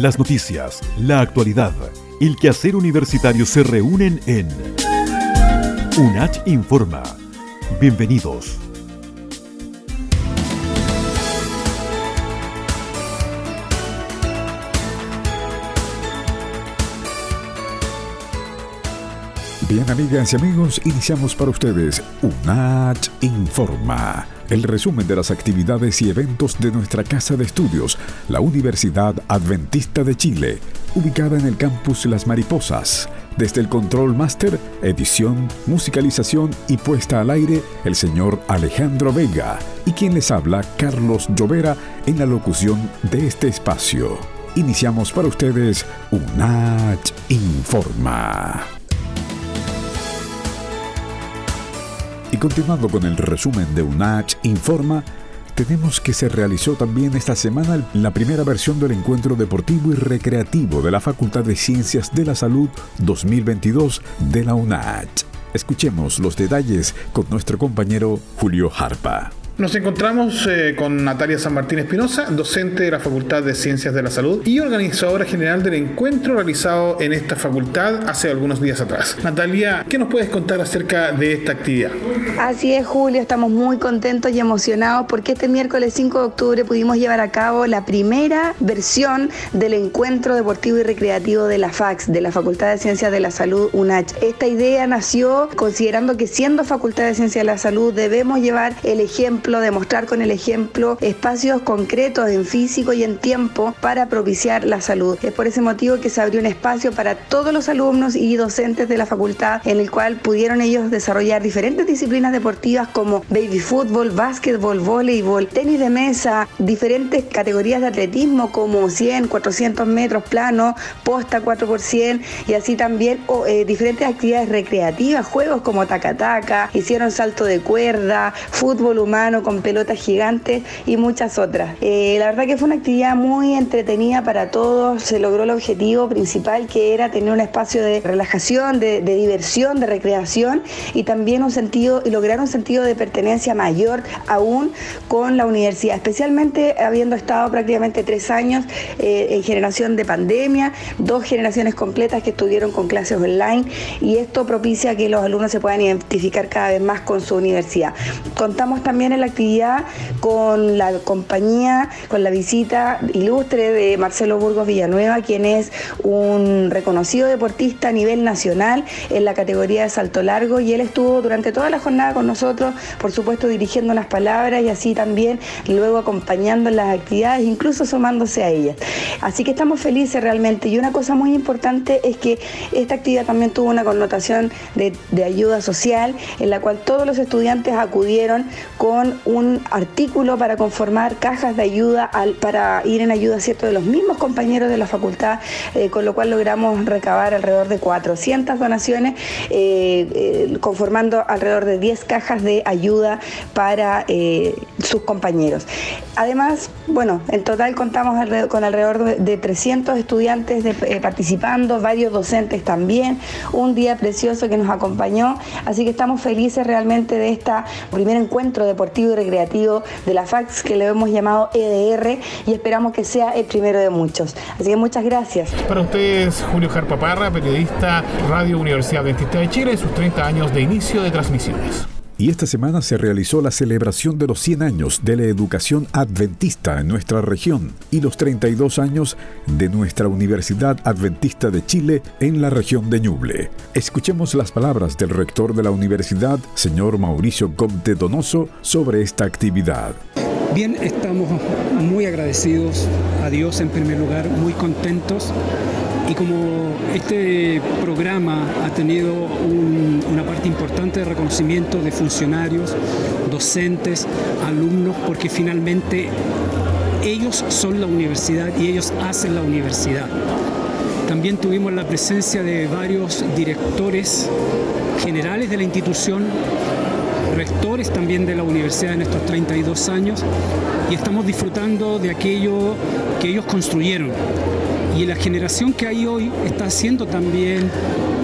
Las noticias, la actualidad, el quehacer universitario se reúnen en UNACH Informa. Bienvenidos. Bien, amigas y amigos, iniciamos para ustedes UNACH Informa, el resumen de las actividades y eventos de nuestra casa de estudios, la Universidad Adventista de Chile, ubicada en el campus Las Mariposas. Desde el Control Master, edición, musicalización y puesta al aire, el señor Alejandro Vega y quien les habla, Carlos Llovera, en la locución de este espacio. Iniciamos para ustedes UNACH Informa. Y continuando con el resumen de UNACH Informa, tenemos que se realizó también esta semana la primera versión del encuentro deportivo y recreativo de la Facultad de Ciencias de la Salud 2022 de la UNACH. Escuchemos los detalles con nuestro compañero Julio Harpa. Nos encontramos eh, con Natalia San Martín Espinosa, docente de la Facultad de Ciencias de la Salud y organizadora general del encuentro realizado en esta facultad hace algunos días atrás. Natalia, ¿qué nos puedes contar acerca de esta actividad? Así es, Julio, estamos muy contentos y emocionados porque este miércoles 5 de octubre pudimos llevar a cabo la primera versión del encuentro deportivo y recreativo de la FAX, de la Facultad de Ciencias de la Salud UNACH. Esta idea nació considerando que siendo Facultad de Ciencias de la Salud debemos llevar el ejemplo demostrar con el ejemplo espacios concretos en físico y en tiempo para propiciar la salud. Es por ese motivo que se abrió un espacio para todos los alumnos y docentes de la facultad en el cual pudieron ellos desarrollar diferentes disciplinas deportivas como baby fútbol, básquetbol, voleibol, tenis de mesa, diferentes categorías de atletismo como 100, 400 metros plano, posta 4%, y así también eh, diferentes actividades recreativas, juegos como taca-taca, hicieron salto de cuerda, fútbol humano con pelotas gigantes y muchas otras. Eh, la verdad que fue una actividad muy entretenida para todos, se logró el objetivo principal que era tener un espacio de relajación, de, diversión, de recreación y también un sentido y lograr un sentido de pertenencia mayor aún con la universidad, especialmente habiendo estado prácticamente tres años eh, en generación de pandemia, dos generaciones completas que estuvieron con clases online y esto propicia que los alumnos se puedan identificar cada vez más con su universidad. Contamos también la actividad con la compañía, con la visita ilustre de Marcelo Burgos Villanueva, quien es un reconocido deportista a nivel nacional en la categoría de salto largo y él estuvo durante toda la jornada con nosotros, por supuesto dirigiendo las palabras y así también luego acompañando las actividades, incluso sumándose a ellas. Así que estamos felices realmente y una cosa muy importante es que esta actividad también tuvo una connotación de ayuda social en la cual todos los estudiantes acudieron con un artículo para conformar cajas de ayuda al, para ir en ayuda ¿cierto? de los mismos compañeros de la facultad, eh, con lo cual logramos recabar alrededor de 400 donaciones, eh, eh, conformando alrededor de 10 cajas de ayuda para sus compañeros. Además, bueno, en total contamos con alrededor de 300 estudiantes participando, varios docentes también, un día precioso que nos acompañó, así que estamos felices realmente de este primer encuentro deportivo recreativo de la FAX que le hemos llamado EDR y esperamos que sea el primero de muchos. Así que muchas gracias. Para ustedes, Julio Jarpaparra, periodista Radio Universidad Adventista de Chile, sus 30 años de inicio de transmisiones. Y esta semana se realizó la celebración de los 100 años de la educación adventista en nuestra región y los 32 años de nuestra Universidad Adventista de Chile en la región de Ñuble. Escuchemos las palabras del rector de la universidad, señor Mauricio Comte Donoso, sobre esta actividad. Bien, estamos muy agradecidos a Dios en primer lugar, muy contentos y como este programa ha tenido una parte importante de reconocimiento de funcionarios, docentes, alumnos, porque finalmente ellos son la universidad y ellos hacen la universidad. También tuvimos la presencia de varios directores generales de la institución, rectores también de la universidad en estos 32 años y estamos disfrutando de aquello que ellos construyeron y la generación que hay hoy está haciendo también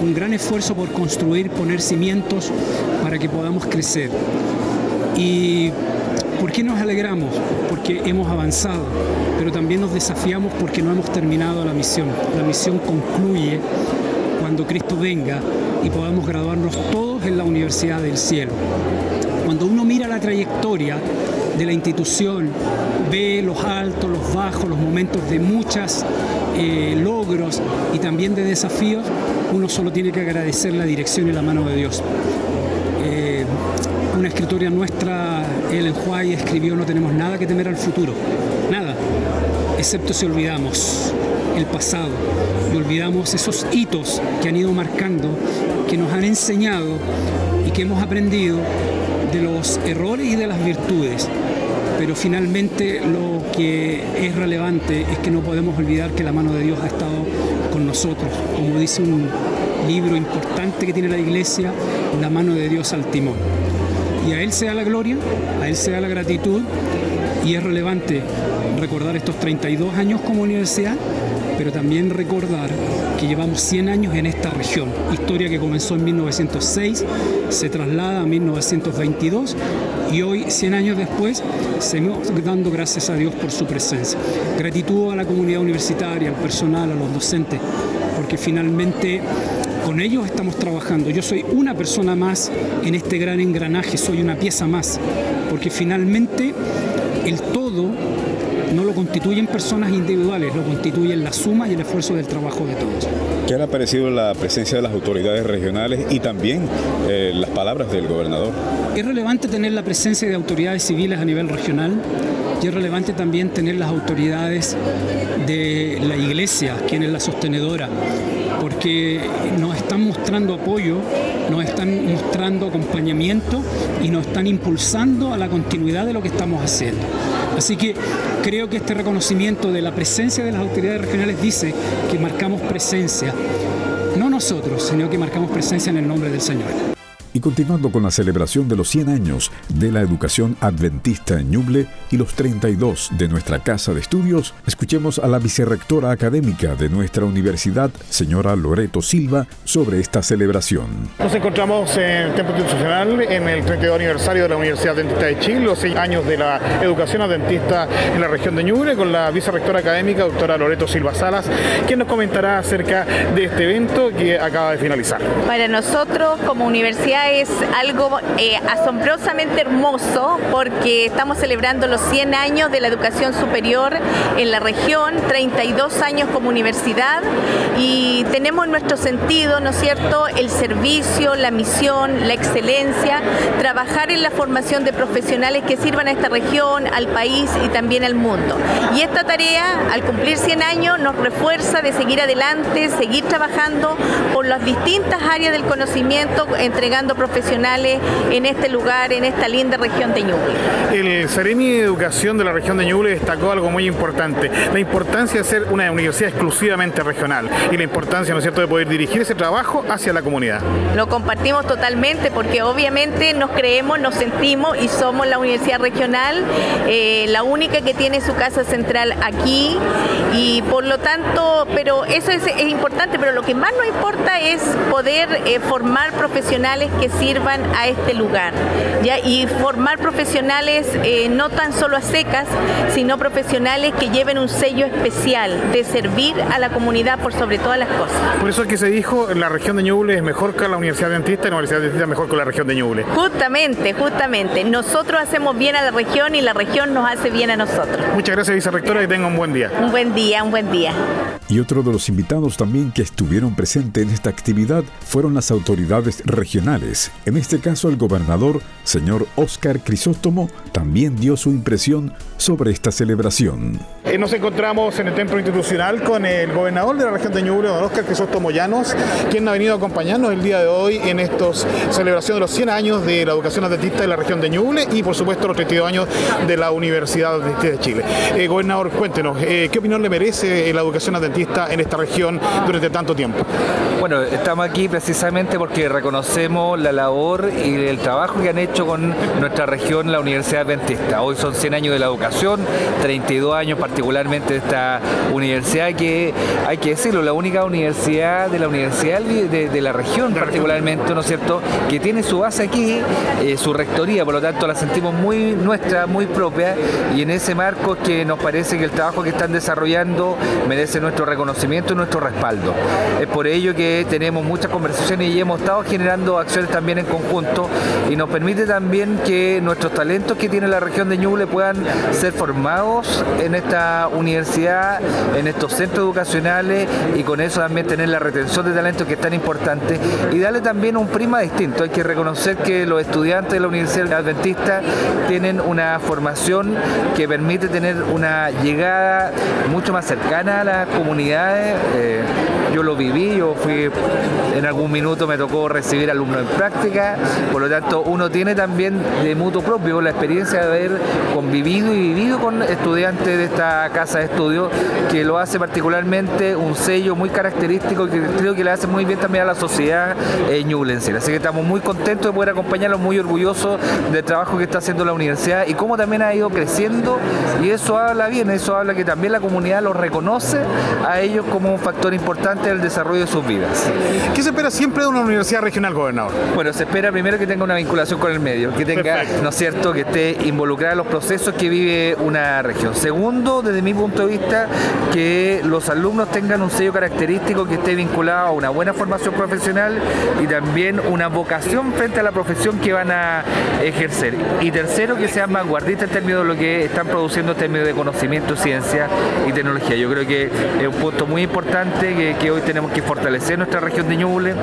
un gran esfuerzo por construir, poner cimientos para que podamos crecer. ¿Y por qué nos alegramos? Porque hemos avanzado pero también nos desafiamos porque no hemos terminado la misión. La misión concluye cuando Cristo venga y podamos graduarnos todos en la Universidad del Cielo. Cuando uno mira la trayectoria de la institución, ve los altos, los bajos, los momentos de muchos eh, logros y también de desafíos, uno solo tiene que agradecer la dirección y la mano de Dios. Eh, una escritoria nuestra, Ellen White, escribió no tenemos nada que temer al futuro, nada, excepto si olvidamos el pasado y olvidamos esos hitos que han ido marcando, que nos han enseñado y que hemos aprendido de los errores y de las virtudes. Pero finalmente lo que es relevante es que no podemos olvidar que la mano de Dios ha estado con nosotros. Como dice un libro importante que tiene la iglesia, la mano de Dios al timón. Y a Él sea la gloria, a Él sea la gratitud y es relevante recordar estos 32 años como universidad, pero también recordar que llevamos 100 años en esta región, historia que comenzó en 1906, se traslada a 1922 y hoy, 100 años después, seguimos dando gracias a Dios por su presencia. Gratitud a la comunidad universitaria, al personal, a los docentes, porque finalmente con ellos estamos trabajando. Yo soy una persona más en este gran engranaje, soy una pieza más, porque finalmente el todo no lo constituyen personas individuales, lo constituyen la suma y el esfuerzo del trabajo de todos. ¿Qué le ha parecido la presencia de las autoridades regionales y también eh, las palabras del gobernador? Es relevante tener la presencia de autoridades civiles a nivel regional y es relevante también tener las autoridades de la iglesia, quien es la sostenedora, porque nos están mostrando apoyo, nos están mostrando acompañamiento y nos están impulsando a la continuidad de lo que estamos haciendo. Así que creo que este reconocimiento de la presencia de las autoridades regionales dice que marcamos presencia, no nosotros, sino que marcamos presencia en el nombre del Señor. Y continuando con la celebración de los 100 años de la educación adventista en Ñuble y los 32 de nuestra casa de estudios, escuchemos a la vicerrectora académica de nuestra universidad, señora Loreto Silva, sobre esta celebración. Nos encontramos en el Templo Institucional en el 32 aniversario de la Universidad Adventista de Chile, los 6 años de la educación adventista en la región de Ñuble, con la vicerrectora académica, doctora Loreto Silva Salas, quien nos comentará acerca de este evento que acaba de finalizar. Para nosotros, como universidad, es algo eh, asombrosamente hermoso porque estamos celebrando los 100 años de la educación superior en la región, 32 años como universidad y tenemos en nuestro sentido, ¿no es cierto?, el servicio, la misión, la excelencia, trabajar en la formación de profesionales que sirvan a esta región, al país y también al mundo. Y esta tarea, al cumplir 100 años, nos refuerza de seguir adelante, seguir trabajando por las distintas áreas del conocimiento, entregando profesionales en este lugar, en esta linda región de Ñuble. El Ceremi de Educación de la región de Ñuble destacó algo muy importante, la importancia de ser una universidad exclusivamente regional y la importancia, ¿no es cierto?, de poder dirigir ese trabajo hacia la comunidad. Lo compartimos totalmente porque obviamente nos creemos, nos sentimos y somos la universidad regional, eh, la única que tiene su casa central aquí y por lo tanto, pero eso es, importante, pero lo que más nos importa es poder eh, formar profesionales que sirvan a este lugar. Y formar profesionales eh, no tan solo a secas, sino profesionales que lleven un sello especial de servir a la comunidad por sobre todas las cosas. Por eso es que se dijo, la región de Ñuble es mejor que la Universidad Dentista y la Universidad Dentista es mejor que la región de Ñuble. Justamente, justamente. Nosotros hacemos bien a la región y la región nos hace bien a nosotros. Muchas gracias, vicerrectora, y tenga un buen día. Un buen día, un buen día. Y otro de los invitados también que estuvieron presentes en esta actividad fueron las autoridades regionales. En este caso, el gobernador, señor Oscar Crisóstomo, también dio su impresión sobre esta celebración. Eh, nos encontramos en el templo institucional con el gobernador de la región de Ñuble, don Oscar Crisóstomo Llanos, quien ha venido a acompañarnos el día de hoy en esta celebración de los 100 años de la educación adventista de la región de Ñuble y, por supuesto, los 32 años de la Universidad Adventista de Chile. Eh, gobernador, cuéntenos, eh, ¿qué opinión le merece la educación adventista en esta región durante tanto tiempo? Bueno, estamos aquí precisamente porque reconocemos la labor y el trabajo que han hecho con nuestra región la Universidad Adventista. Hoy son 100 años de la educación educación, 32 años particularmente de esta universidad que hay que decirlo, la única universidad de la universidad de, la región particularmente, ¿no es cierto?, que tiene su base aquí, eh, su rectoría, por lo tanto la sentimos muy nuestra, muy propia y en ese marco que nos parece que el trabajo que están desarrollando merece nuestro reconocimiento y nuestro respaldo. Es por ello que tenemos muchas conversaciones y hemos estado generando acciones también en conjunto y nos permite también que nuestros talentos que tiene la región de Ñuble puedan ser formados en esta universidad, en estos centros educacionales y con eso también tener la retención de talentos que es tan importante y darle también un prima distinto. Hay que reconocer que los estudiantes de la Universidad Adventista tienen una formación que permite tener una llegada mucho más cercana a las comunidades. Eh, yo lo viví, yo fui, en algún minuto me tocó recibir alumnos en práctica, por lo tanto uno tiene también de mutuo propio la experiencia de haber convivido y vivido con estudiantes de esta casa de estudio, que lo hace particularmente un sello muy característico que creo que le hace muy bien también a la sociedad eh. Así que estamos muy contentos de poder acompañarlos, muy orgullosos del trabajo que está haciendo la universidad y cómo también ha ido creciendo. Y eso habla bien, eso habla que también la comunidad los reconoce a ellos como un factor importante del desarrollo de sus vidas. ¿Qué se espera siempre de una universidad regional, gobernador? Bueno, se espera primero que tenga una vinculación con el medio, que tenga, ¿no es cierto?, que esté involucrada en los procesos que vive una región. Segundo, desde mi punto de vista, que los alumnos tengan un sello característico que esté vinculado a una buena formación profesional y también una vocación frente a la profesión que van a ejercer. Y tercero, que sean vanguardistas en términos de lo que están produciendo en términos de conocimiento, ciencia y tecnología. Yo creo que es un punto muy importante que, hoy tenemos que fortalecer nuestra región de Ñuble,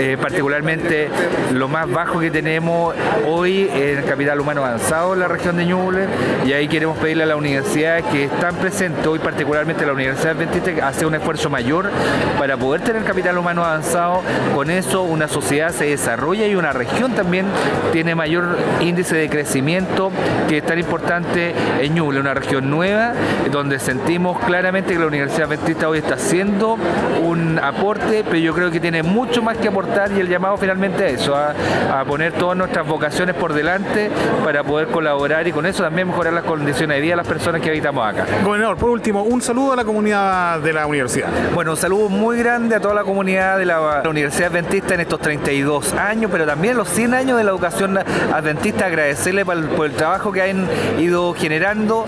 eh, particularmente lo más bajo que tenemos hoy en el capital humano avanzado en la región de Ñuble y ahí queremos pedirle a la universidad que están presentes hoy, particularmente la Universidad Adventista, que hace un esfuerzo mayor para poder tener capital humano avanzado. Con eso una sociedad se desarrolla y una región también tiene mayor índice de crecimiento que es tan importante en Ñuble, una región nueva donde sentimos claramente que la Universidad Adventista hoy está haciendo un aporte, pero yo creo que tiene mucho más que aportar y el llamado finalmente a eso, a, a poner todas nuestras vocaciones por delante para poder colaborar y con eso también mejorar las condiciones de vida de las personas que habitamos acá. Gobernador, por último, un saludo a la comunidad de la universidad. Bueno, un saludo muy grande a toda la comunidad de la, Universidad Adventista en estos 32 años, pero también los 100 años de la educación adventista, agradecerle por el, por el trabajo que han ido generando.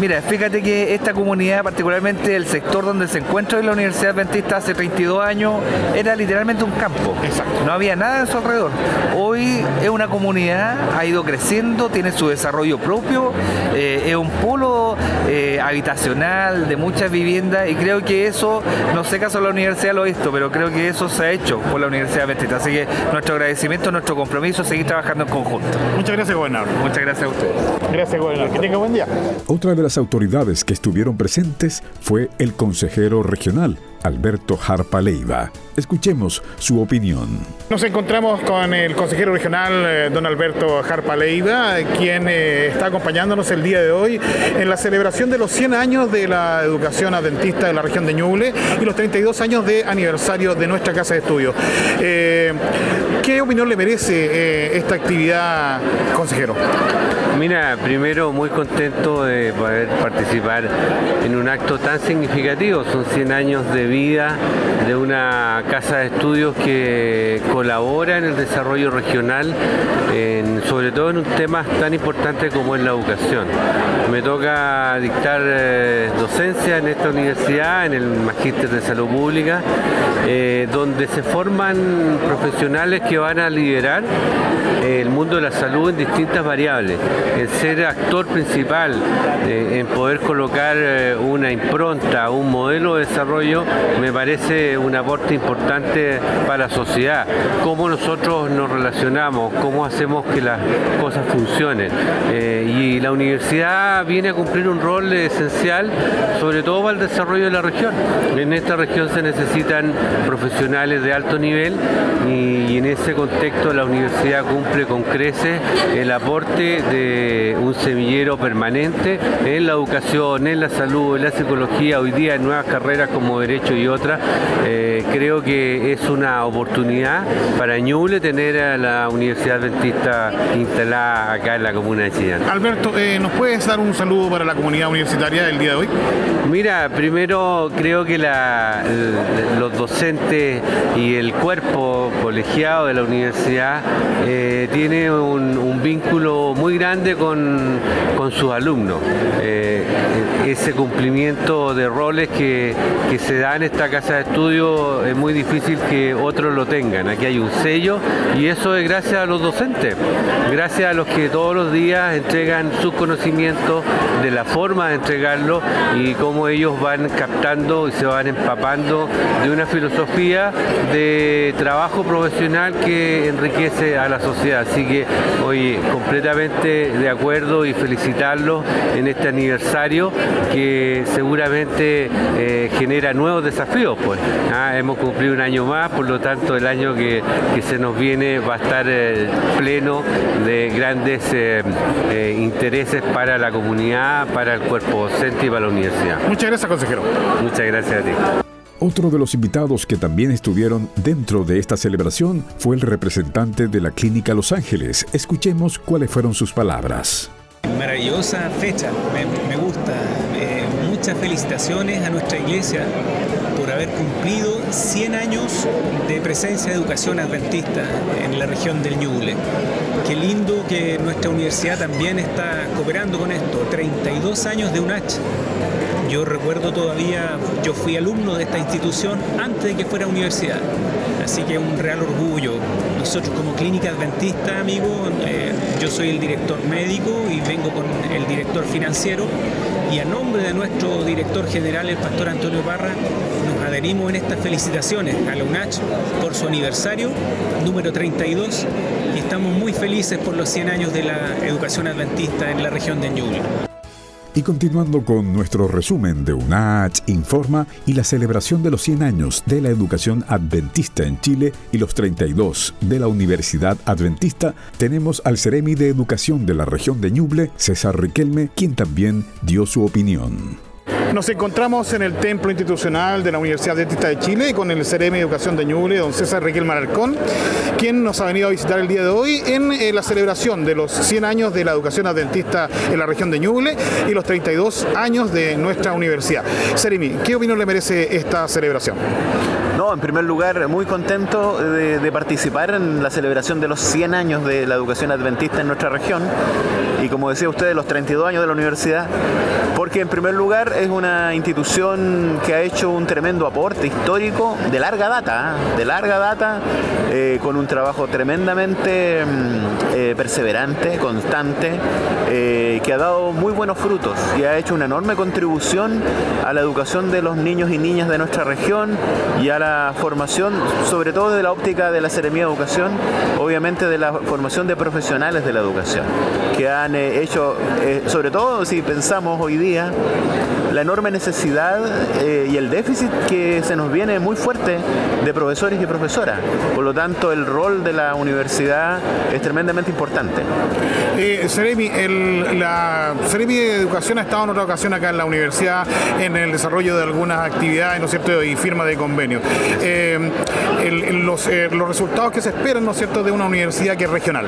Mira, fíjate que esta comunidad, particularmente el sector donde se encuentra en la Universidad Adventista hace 32 años, era literalmente un campo. Exacto. No había nada en su alrededor. Hoy es una comunidad, ha ido creciendo, tiene su desarrollo propio, eh, es un polo eh, habitacional de muchas viviendas y creo que eso, no sé caso la universidad lo ha visto, pero creo que eso se ha hecho por la Universidad Adventista. Así que nuestro agradecimiento, nuestro compromiso, seguir trabajando en conjunto. Muchas gracias, gobernador. Muchas gracias a ustedes. Gracias, gobernador. Que tenga buen día. Otra de las autoridades que estuvieron presentes fue el consejero regional Alberto Jarpa Leiva. Escuchemos su opinión. Nos encontramos con el consejero regional, eh, don Alberto Jarpa Leiva, quien eh, está acompañándonos el día de hoy en la celebración de los 100 años de la educación adventista de la región de Ñuble y los 32 años de aniversario de nuestra casa de estudio. Eh, ¿Qué opinión le merece esta actividad, consejero? Mira, primero muy contento de poder participar en un acto tan significativo. Son 100 años de de una casa de estudios que colabora en el desarrollo regional, sobre todo en un tema tan importante como es la educación. Me toca dictar eh, docencia en esta universidad, en el Magíster de Salud Pública, eh, donde se forman profesionales que van a liderar el mundo de la salud en distintas variables el ser actor principal, eh, en poder colocar eh, una impronta, un modelo de desarrollo, me parece un aporte importante para la sociedad. Cómo nosotros nos relacionamos, cómo hacemos que las cosas funcionen. Eh, y la universidad viene a cumplir un rol esencial, sobre todo para el desarrollo de la región. En esta región se necesitan profesionales de alto nivel y en ese contexto la universidad cumple siempre con crece el aporte de un semillero permanente en la educación, en la salud, en la psicología, hoy día en nuevas carreras como Derecho y otras. Eh, creo que es una oportunidad para Ñuble tener a la Universidad Adventista instalada acá en la comuna de Chillán. Alberto, eh, ¿nos puedes dar un saludo para la comunidad universitaria del día de hoy? Mira, primero creo que los docentes y el cuerpo colegiado de la universidad eh, tiene un, vínculo muy grande con, sus alumnos. Eh, ese cumplimiento de roles que, se da en esta casa de estudio es muy difícil que otros lo tengan. Aquí hay un sello y eso es gracias a los docentes, gracias a los que todos los días entregan sus conocimientos de la forma de entregarlo y cómo ellos van captando y se van empapando de una filosofía de trabajo profesional que enriquece a la sociedad. Así que hoy completamente de acuerdo y felicitarlos en este aniversario que seguramente eh, genera nuevos desafíos. Pues ah, hemos cumplido un año más, por lo tanto el año que, se nos viene va a estar eh, pleno de grandes eh, intereses para la comunidad, para el cuerpo docente y para la universidad. Muchas gracias, consejero. Muchas gracias a ti. Otro de los invitados que también estuvieron dentro de esta celebración fue el representante de la Clínica Los Ángeles. Escuchemos cuáles fueron sus palabras. Maravillosa fecha, me, gusta. Eh, muchas felicitaciones a nuestra iglesia haber cumplido 100 años de presencia de educación adventista en la región del Ñuble. Qué lindo que nuestra universidad también está cooperando con esto. 32 años de UNACH. Yo recuerdo todavía, yo fui alumno de esta institución antes de que fuera universidad. Así que un real orgullo. Nosotros como clínica adventista, amigo, eh, yo soy el director médico y vengo con el director financiero y a nombre de nuestro director general, el pastor Antonio Parra, nos adherimos en estas felicitaciones a la UNACH por su aniversario número 32 y estamos muy felices por los 100 años de la educación adventista en la región de Ñuble. Y continuando con nuestro resumen de UNACH Informa y la celebración de los 100 años de la educación adventista en Chile y los 32 de la Universidad Adventista, tenemos al Ceremi de Educación de la región de Ñuble, César Riquelme, quien también dio su opinión. Nos encontramos en el templo institucional de la Universidad Adventista de Chile con el CRM de Educación de Ñuble, don César Riquel Mararcón, quien nos ha venido a visitar el día de hoy en eh, la celebración de los 100 años de la educación adventista en la región de Ñuble y los 32 años de nuestra universidad. Seremi, ¿qué opinión le merece esta celebración? No, en primer lugar, muy contento de, participar en la celebración de los 100 años de la educación adventista en nuestra región y como decía usted, los 32 años de la universidad, porque en primer lugar es una institución que ha hecho un tremendo aporte histórico de larga data, ¿eh? de larga data, eh, con un trabajo tremendamente mm, eh, perseverante, constante, que ha dado muy buenos frutos y ha hecho una enorme contribución a la educación de los niños y niñas de nuestra región y a formación, sobre todo de la óptica de la Seremía de Educación, obviamente de la formación de profesionales de la educación, que han hecho, sobre todo si pensamos hoy día, la enorme necesidad eh, y el déficit que se nos viene muy fuerte de profesores y profesoras. Por lo tanto, el rol de la universidad es tremendamente importante. Eh, Seremi, la Seremi de Educación ha estado en otra ocasión acá en la universidad en el desarrollo de algunas actividades, ¿no es cierto?, y firma de convenios. Eh, los, eh, los resultados que se esperan, ¿no es cierto?, de una universidad que es regional.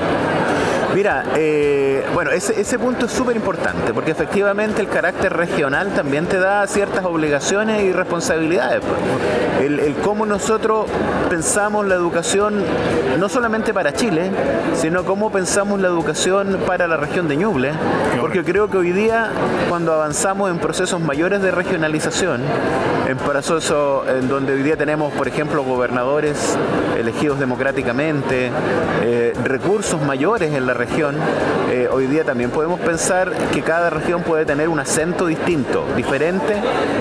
Mira, eh, bueno, ese, punto es súper importante porque efectivamente el carácter regional también te da ciertas obligaciones y responsabilidades. Pues. El, cómo nosotros pensamos la educación no solamente para Chile, sino cómo pensamos la educación para la región de Ñuble, porque creo que hoy día cuando avanzamos en procesos mayores de regionalización, en procesos en donde hoy día tenemos, por ejemplo, gobernadores elegidos democráticamente, eh, recursos mayores en la región, eh, hoy día también podemos pensar que cada región puede tener un acento distinto, diferente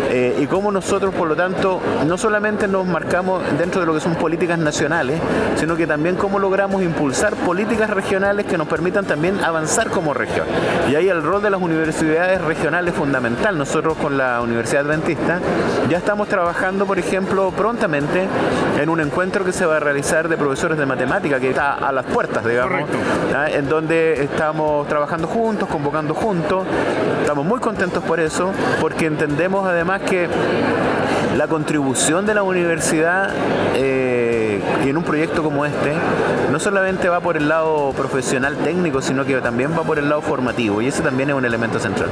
eh, y cómo nosotros, por lo tanto, no solamente nos marcamos dentro de lo que son políticas nacionales, sino que también cómo logramos impulsar políticas regionales que nos permitan también avanzar como región. Y ahí el rol de las universidades regionales es fundamental. Nosotros con la Universidad Adventista ya estamos trabajando, por ejemplo, prontamente en un encuentro que se va a realizar de profesores de matemática, que está a las puertas, digamos, en donde estamos trabajando juntos, convocando juntos. Estamos muy contentos por eso, porque entendemos además que la contribución de la universidad eh, en un proyecto como este no solamente va por el lado profesional técnico, sino que también va por el lado formativo y ese también es un elemento central.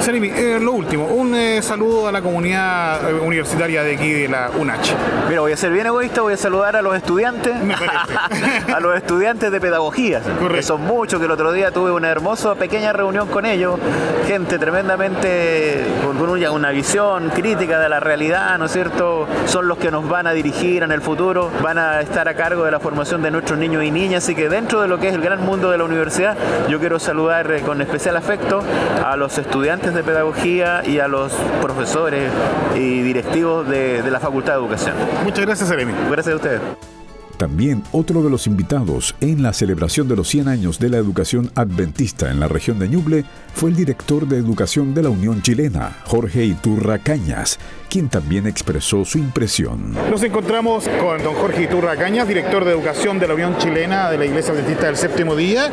Salimi, eh, lo último, un eh, saludo a la comunidad universitaria de aquí de la UNACH. Mira, voy a ser bien egoísta, voy a saludar a los estudiantes, a los estudiantes de pedagogía, que son muchos, que el otro día tuve una hermosa pequeña reunión con ellos, gente tremendamente con una visión crítica de la realidad, ¿no es cierto? Son los que nos van a dirigir en el futuro, van a estar a cargo de la formación de nuestros niños y niñas, así que dentro de lo que es el gran mundo de la universidad, yo quiero saludar eh, con especial afecto a los estudiantes de pedagogía y a los profesores y directivos de, la Facultad de Educación. Muchas gracias, Jeremy. Gracias a ustedes. También otro de los invitados en la celebración de los 100 años de la educación adventista en la región de Ñuble fue el director de educación de la Unión Chilena, Jorge Iturra Cañas, quien también expresó su impresión. Nos encontramos con don Jorge Iturra Cañas, director de educación de la Unión Chilena de la Iglesia Adventista del Séptimo Día,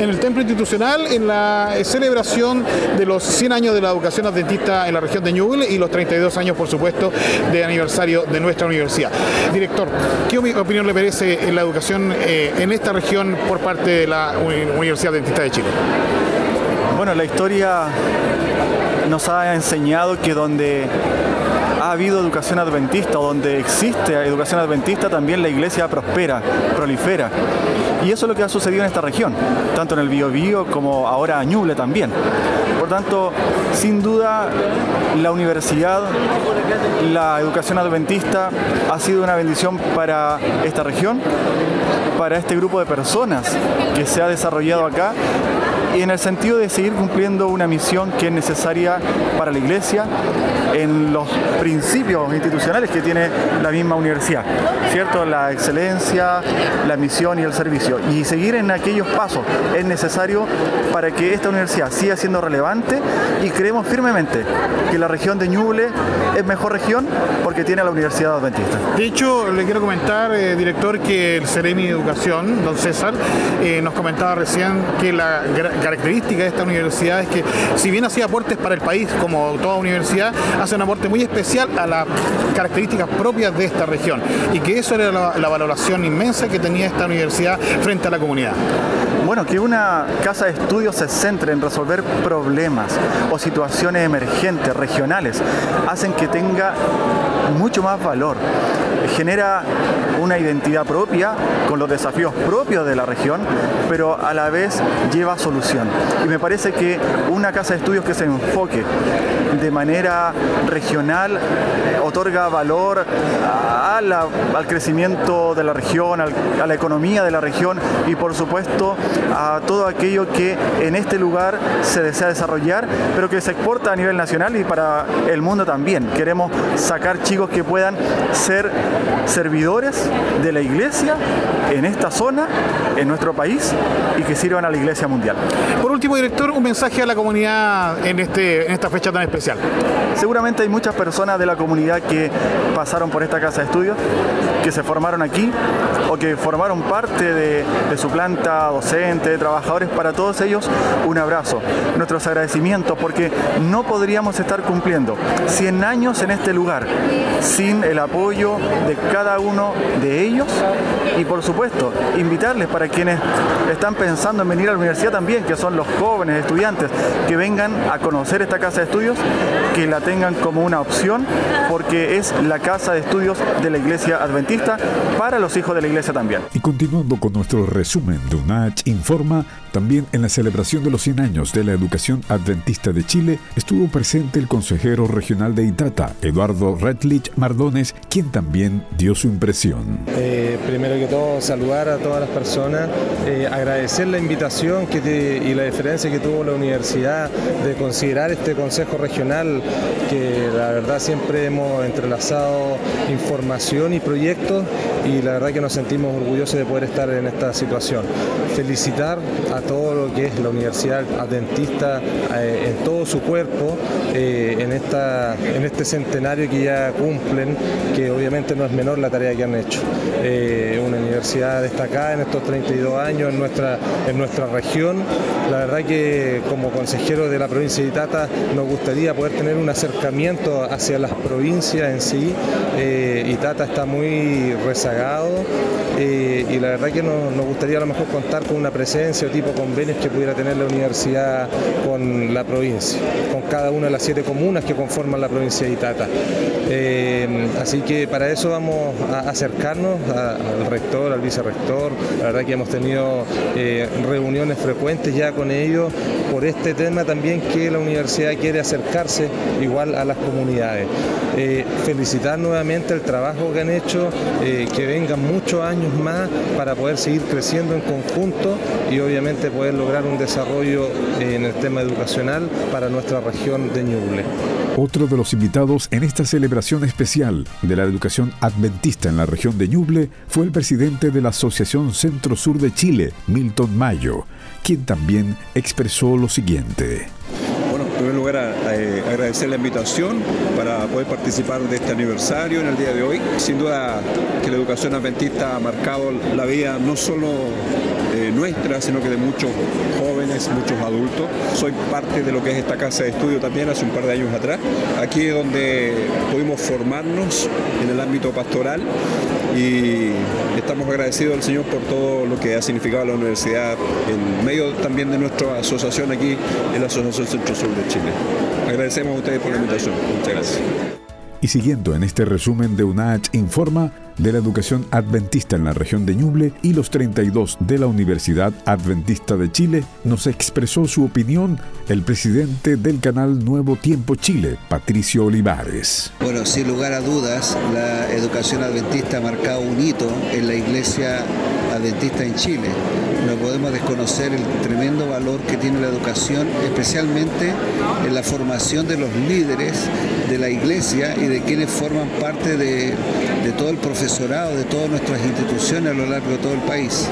en el Templo Institucional en la celebración de los 100 años de la educación adventista en la región de Ñuble y los 32 años, por supuesto, de aniversario de nuestra universidad. Director, ¿qué opinión le merece la educación eh, en esta región por parte de la Universidad Adventista de Chile? Bueno, la historia nos ha enseñado que donde ha habido educación adventista donde existe educación adventista, también la iglesia prospera, prolifera. Y eso es lo que ha sucedido en esta región, tanto en el Biobío como ahora Ñuble también. Por tanto, sin duda, la universidad, la educación adventista ha sido una bendición para esta región, para este grupo de personas que se ha desarrollado acá y en el sentido de seguir cumpliendo una misión que es necesaria para la Iglesia en los principios institucionales que tiene la misma universidad, ¿cierto? La excelencia, la misión y el servicio. Y seguir en aquellos pasos es necesario para que esta universidad siga siendo relevante y creemos firmemente que la región de Ñuble es mejor región porque tiene a la Universidad Adventista. De hecho, le quiero comentar, eh, director, que el Ceremi de Educación, don César, eh, nos comentaba recién que la característica de esta universidad es que si bien hacía aportes para el país como toda universidad, hace un aporte muy especial a las características propias de esta región y que eso era la, valoración inmensa que tenía esta universidad frente a la comunidad. Bueno, que una casa de estudios se centre en resolver problemas o situaciones emergentes, regionales, hacen que tenga mucho más valor. Genera una identidad propia con los desafíos propios de la región, pero a la vez lleva solución. Y me parece que una casa de estudios que se enfoque de manera regional otorga valor al crecimiento de la región, a la economía de la región y por supuesto a todo aquello que en este lugar se desea desarrollar, pero que se exporta a nivel nacional y para el mundo también. Queremos sacar chicos que puedan ser servidores de la iglesia en esta zona, en nuestro país y que sirvan a la iglesia mundial. Por último, director, un mensaje a la comunidad en, este, en esta fecha tan especial. Seguramente hay muchas personas de la comunidad que pasaron por esta casa de estudios, que se formaron aquí o que formaron parte de, su planta docente, de trabajadores. Para todos ellos, un abrazo. Nuestros agradecimientos porque no podríamos estar cumpliendo 100 años en este lugar sin el apoyo de cada uno de ellos y por supuesto invitarles para quienes están pensando en venir a la universidad también, que son los jóvenes estudiantes, que vengan a conocer esta casa de estudios, que la tengan como una opción porque es la casa de estudios de la Iglesia Adventista para los hijos de la iglesia también. Y continuando con nuestro resumen de UNACH Informa, también en la celebración de los 100 años de la educación adventista de Chile estuvo presente el consejero regional de Itata, Eduardo Redlich Mardones, quien también dio su impresión. Eh, primero que todo, saludar a todas las personas, eh, agradecer la invitación que y la diferencia que tuvo la universidad de considerar este consejo regional, que la verdad siempre hemos entrelazado información y proyectos y la verdad que nos sentimos orgullosos de poder estar en esta situación. Felicitar a todo lo que es la Universidad Adventista eh, en todo su cuerpo eh, en, esta, en este centenario que ya cumplen, que obviamente no es menor la tarea que han hecho. Eh, una universidad destacada en estos 32 años en nuestra, en nuestra región. La verdad que como consejero de la provincia de Itata nos gustaría poder tener un acercamiento hacia las provincias en sí. Itata está muy rezagado y la verdad que nos, nos gustaría a lo mejor contar con una presencia o tipo convenios que pudiera tener la universidad con la provincia, con cada una de las siete comunas que conforman la provincia de Itata. Eh, así que para eso vamos a acercarnos al rector, al vicerrector. La verdad que hemos tenido eh, reuniones frecuentes ya con ellos por este tema también que la universidad quiere acercarse igual a las comunidades. Eh, felicitar nuevamente el trabajo que han hecho, que vengan muchos años más para poder seguir creciendo en conjunto y obviamente poder lograr un desarrollo en el tema educacional para nuestra región de Ñuble. Otro de los invitados en esta celebración especial de la educación adventista en la región de Ñuble fue el presidente de la Asociación Centro Sur de Chile, Milton Mayo, quien también expresó lo siguiente en primer lugar, eh, agradecer la invitación para poder participar de este aniversario en el día de hoy. Sin duda que la educación adventista ha marcado la vida no solo nuestra, sino que de muchos jóvenes, muchos adultos. Soy parte de lo que es esta casa de estudio también hace un par de años atrás. Aquí es donde pudimos formarnos en el ámbito pastoral y estamos agradecidos al Señor por todo lo que ha significado la universidad en medio también de nuestra asociación aquí en la Asociación Centro Sur de Chile. Agradecemos a ustedes por la invitación. Muchas gracias. Y siguiendo en este resumen de UNACH Informa de la educación adventista en la región de Ñuble y los 32 de la Universidad Adventista de Chile, nos expresó su opinión el presidente del canal Nuevo Tiempo Chile, Patricio Olivares. Bueno, sin lugar a dudas, la educación adventista ha marcado un hito en la iglesia adventista en Chile. No podemos desconocer el tremendo valor que tiene la educación, especialmente en la formación de los líderes de la iglesia y de quienes forman parte de, todo el profesorado, de todas nuestras instituciones a lo largo de todo el país.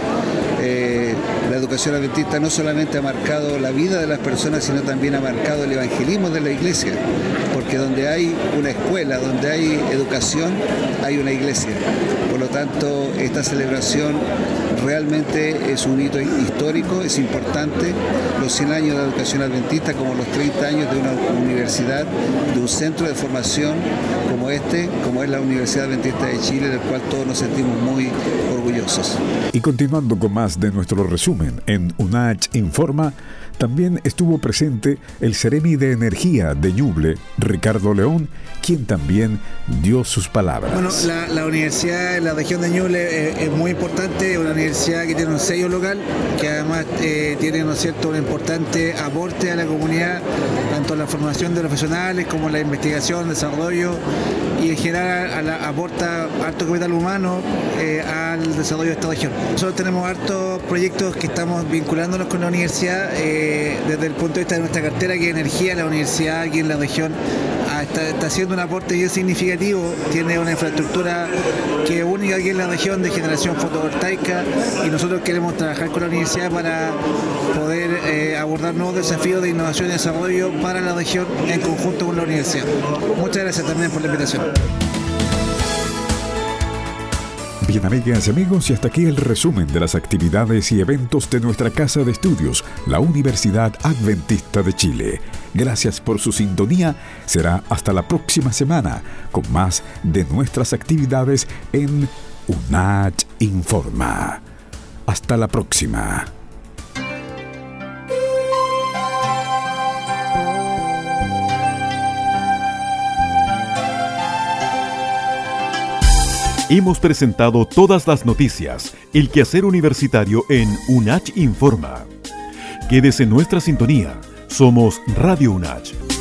Eh, la educación adventista no solamente ha marcado la vida de las personas, sino también ha marcado el evangelismo de la iglesia, porque donde hay una escuela, donde hay educación, hay una iglesia. Por lo tanto, esta celebración realmente es un hito histórico, es importante. Los 100 años de la educación adventista, como los 30 años de una universidad, de un centro de formación como este, como es la Universidad Adventista de Chile, del cual todos nos sentimos muy orgullosos. Y continuando con más de nuestro resumen en UNACH Informa, también estuvo presente el Ceremi de Energía de Ñuble, Ricardo León, quien también dio sus palabras. Bueno, la, universidad en la región de Ñuble es, muy importante, una universidad que tiene un sello local, que además eh, tiene ¿no cierto? un importante aporte a la comunidad, tanto en la formación de profesionales como la investigación, desarrollo y en general aporta harto capital humano eh, al desarrollo de esta región. Nosotros tenemos hartos proyectos que estamos vinculándonos con la universidad. Eh, desde el punto de vista de nuestra cartera, que energía, la universidad aquí en la región ah, está, haciendo un aporte bien significativo, tiene una infraestructura que es única aquí en la región de generación fotovoltaica y nosotros queremos trabajar con la universidad para poder eh, abordar nuevos desafíos de innovación y desarrollo para la región en conjunto con la universidad. Muchas gracias también por la invitación. Bien, amigas y amigos, y hasta aquí el resumen de las actividades y eventos de nuestra casa de estudios, la Universidad Adventista de Chile. Gracias por su sintonía. Será hasta la próxima semana con más de nuestras actividades en UNACH Informa. Hasta la próxima. Hemos presentado todas las noticias, el quehacer universitario en UNACH Informa. Quédese en nuestra sintonía. Somos Radio UNACH